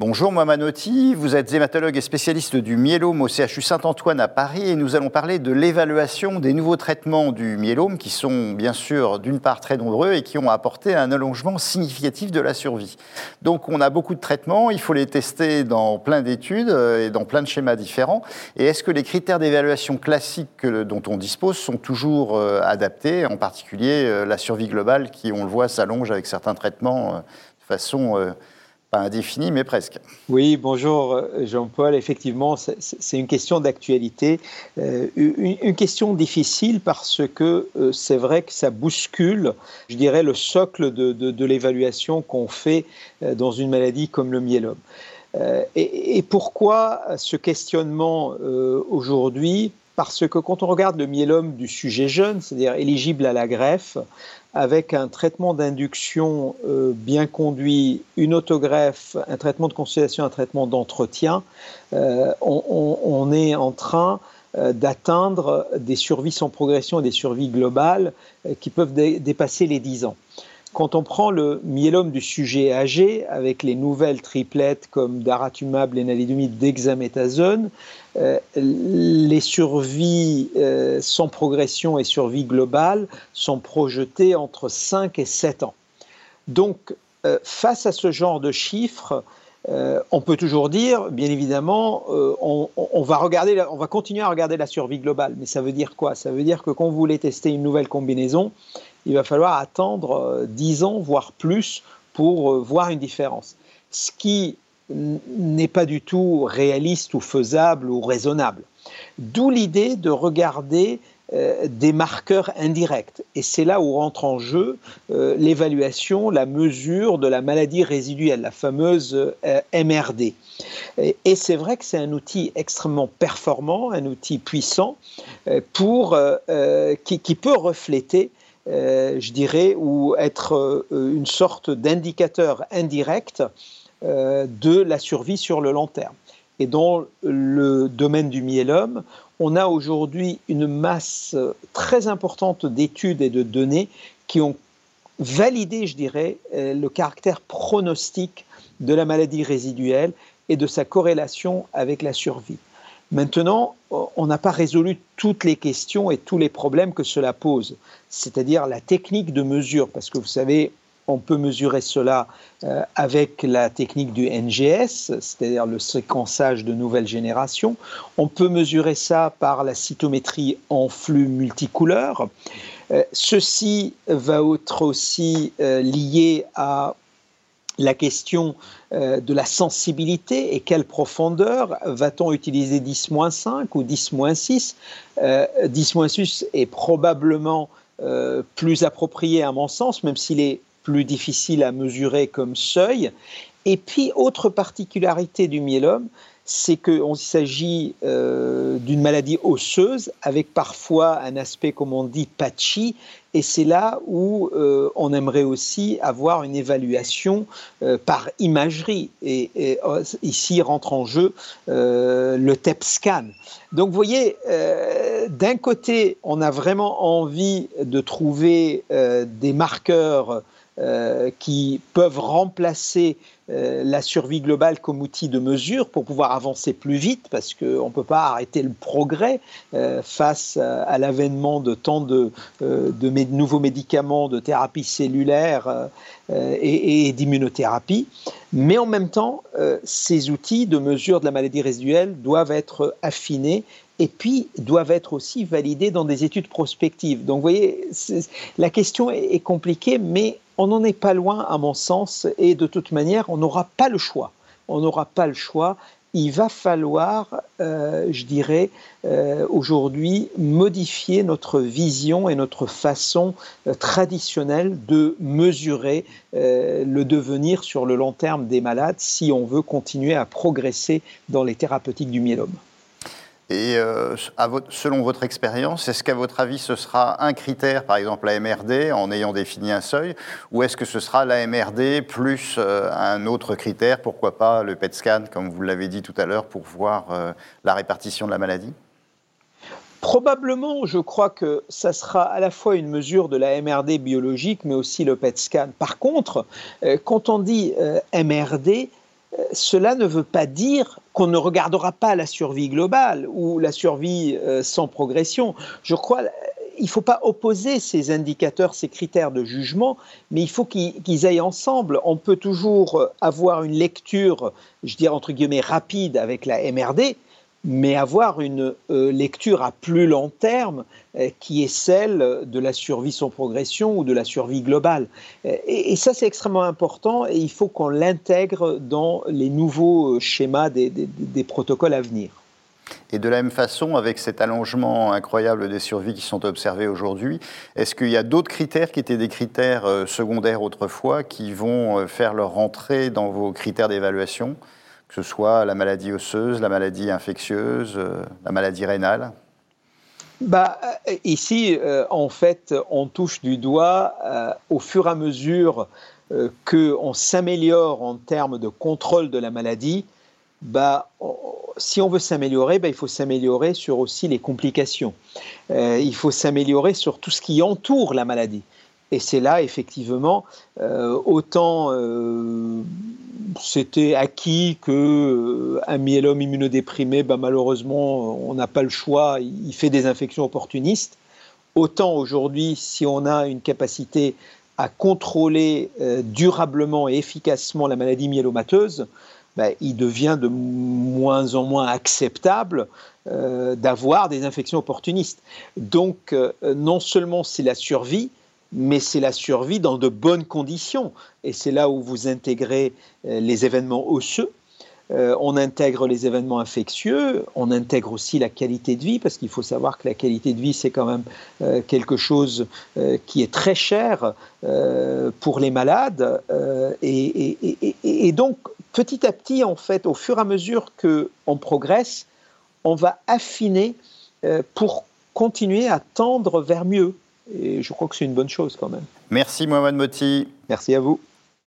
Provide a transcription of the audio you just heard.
Bonjour Mohamanotti, vous êtes hématologue et spécialiste du myélome au CHU Saint-Antoine à Paris et nous allons parler de l'évaluation des nouveaux traitements du myélome qui sont bien sûr d'une part très nombreux et qui ont apporté un allongement significatif de la survie. Donc on a beaucoup de traitements, il faut les tester dans plein d'études euh, et dans plein de schémas différents. Et est-ce que les critères d'évaluation classiques dont on dispose sont toujours euh, adaptés, en particulier euh, la survie globale qui, on le voit, s'allonge avec certains traitements de façon pas indéfini, mais presque. Oui, bonjour euh, Jean-Paul. Effectivement, c'est une question d'actualité, euh, une, question difficile parce que euh, c'est vrai que ça bouscule, je dirais, le socle de, l'évaluation qu'on fait dans une maladie comme le myélome. Et, et, pourquoi ce questionnement aujourd'hui Parce que quand on regarde le myélome du sujet jeune, c'est-à-dire éligible à la greffe, avec un traitement d'induction euh, bien conduit, une autogreffe, un traitement de consultation, un traitement d'entretien, euh, on, est en train euh, d'atteindre des survies sans progression et des survies globales qui peuvent dépasser les 10 ans. Quand on prend le myélome du sujet âgé, avec les nouvelles triplettes comme daratumab, lénaludomide, dexaméthasone, euh, les survies euh, sans progression et survie globale sont projetées entre 5 et 7 ans. Donc, euh, face à ce genre de chiffres, on peut toujours dire, bien évidemment, on, va regarder, on va continuer à regarder la survie globale. Mais ça veut dire quoi? Ça veut dire que quand vous voulez tester une nouvelle combinaison, il va falloir attendre 10 ans, voire plus, pour voir une différence. Ce qui n'est pas du tout réaliste ou faisable ou raisonnable. D'où l'idée de regarder euh, des marqueurs indirects. Et c'est là où rentre en jeu euh, l'évaluation, la mesure de la maladie résiduelle, la fameuse euh, MRD. Et, c'est vrai que c'est un outil extrêmement performant, un outil puissant pour, qui, peut refléter je dirais, ou être une sorte d'indicateur indirect euh, de la survie sur le long terme. Et dans le domaine du myélome, on a aujourd'hui une masse très importante d'études et de données qui ont validé, je dirais, euh, le caractère pronostique de la maladie résiduelle et de sa corrélation avec la survie. Maintenant, on n'a pas résolu toutes les questions et tous les problèmes que cela pose, c'est-à-dire la technique de mesure, parce que vous savez, on peut mesurer cela euh, avec la technique du NGS, c'est-à-dire le séquençage de nouvelle génération. On peut mesurer ça par la cytométrie en flux multicouleur. Euh, ceci va être aussi euh, lié à la question de la sensibilité et quelle profondeur va-t-on utiliser 10-5 ou 10-6 10-6 est probablement plus approprié à mon sens, même s'il est plus difficile à mesurer comme seuil. Et puis, autre particularité du myélome, c'est qu'il s'agit euh, d'une maladie osseuse avec parfois un aspect, comme on dit, patchy. Et c'est là où euh, on aimerait aussi avoir une évaluation euh, par imagerie. Et, ici rentre en jeu le TEP scan. Donc vous voyez, d'un côté, on a vraiment envie de trouver des marqueurs euh, qui peuvent remplacer euh, la survie globale comme outil de mesure pour pouvoir avancer plus vite, parce qu'on ne peut pas arrêter le progrès euh, face à, l'avènement de tant de, nouveaux médicaments, de thérapie cellulaire et, et d'immunothérapie. Mais en même temps, ces outils de mesure de la maladie résiduelle doivent être affinés et puis doivent être aussi validés dans des études prospectives. Donc vous voyez, la question est compliquée, mais on n'en est pas loin, à mon sens, et de toute manière, on n'aura pas le choix. On n'aura pas le choix. Il va falloir, euh, je dirais, euh, aujourd'hui modifier notre vision et notre façon euh, traditionnelle de mesurer le devenir sur le long terme des malades si on veut continuer à progresser dans les thérapeutiques du myélome. Et euh, selon votre expérience, est-ce qu'à votre avis, ce sera un critère, par exemple la MRD, en ayant défini un seuil, ou est-ce que ce sera la MRD plus euh, un autre critère, pourquoi pas le PET scan, comme vous l'avez dit tout à l'heure, pour voir euh, la répartition de la maladie? Probablement, je crois que ça sera à la fois une mesure de la MRD biologique, mais aussi le PET scan. Par contre, quand on dit MRD, cela ne veut pas dire qu'on ne regardera pas la survie globale ou la survie sans progression. Je crois il ne faut pas opposer ces indicateurs, ces critères de jugement, mais il faut qu'ils aillent ensemble. On peut toujours avoir une lecture, je dirais entre guillemets, rapide avec la MRD, mais avoir une euh, lecture à plus long terme euh, qui est celle de la survie sans progression ou de la survie globale. Euh, et, ça, c'est extrêmement important et il faut qu'on l'intègre dans les nouveaux schémas des, des, protocoles à venir. Et de la même façon, avec cet allongement incroyable des survies qui sont observées aujourd'hui, est-ce qu'il y a d'autres critères qui étaient des critères secondaires autrefois qui vont faire leur rentrée dans vos critères d'évaluation? Que ce soit la maladie osseuse, la maladie infectieuse, euh, la maladie rénale bah, euh, ici, euh, en fait, on touche du doigt au fur et à mesure qu'on s'améliore en termes de contrôle de la maladie. Bah, si on veut s'améliorer, bah, il faut s'améliorer sur aussi les complications. il faut s'améliorer sur tout ce qui entoure la maladie. Et c'est là, effectivement, autant c'était acquis que euh, un myélome immunodéprimé, bah, malheureusement, on n'a pas le choix, il fait des infections opportunistes. Autant aujourd'hui, si on a une capacité à contrôler euh, durablement et efficacement la maladie myélomateuse, bah, il devient de moins en moins acceptable euh, d'avoir des infections opportunistes. Donc, non seulement c'est la survie, mais c'est la survie dans de bonnes conditions. Et c'est là où vous intégrez euh, les événements osseux, euh, on intègre les événements infectieux, on intègre aussi la qualité de vie, parce qu'il faut savoir que la qualité de vie, c'est quand même euh, quelque chose qui est très cher pour les malades. Et, donc, petit à petit, en fait, au fur et à mesure qu'on progresse, on va affiner pour continuer à tendre vers mieux. Et je crois que c'est une bonne chose quand même. Merci Mohamed Moti. Merci à vous.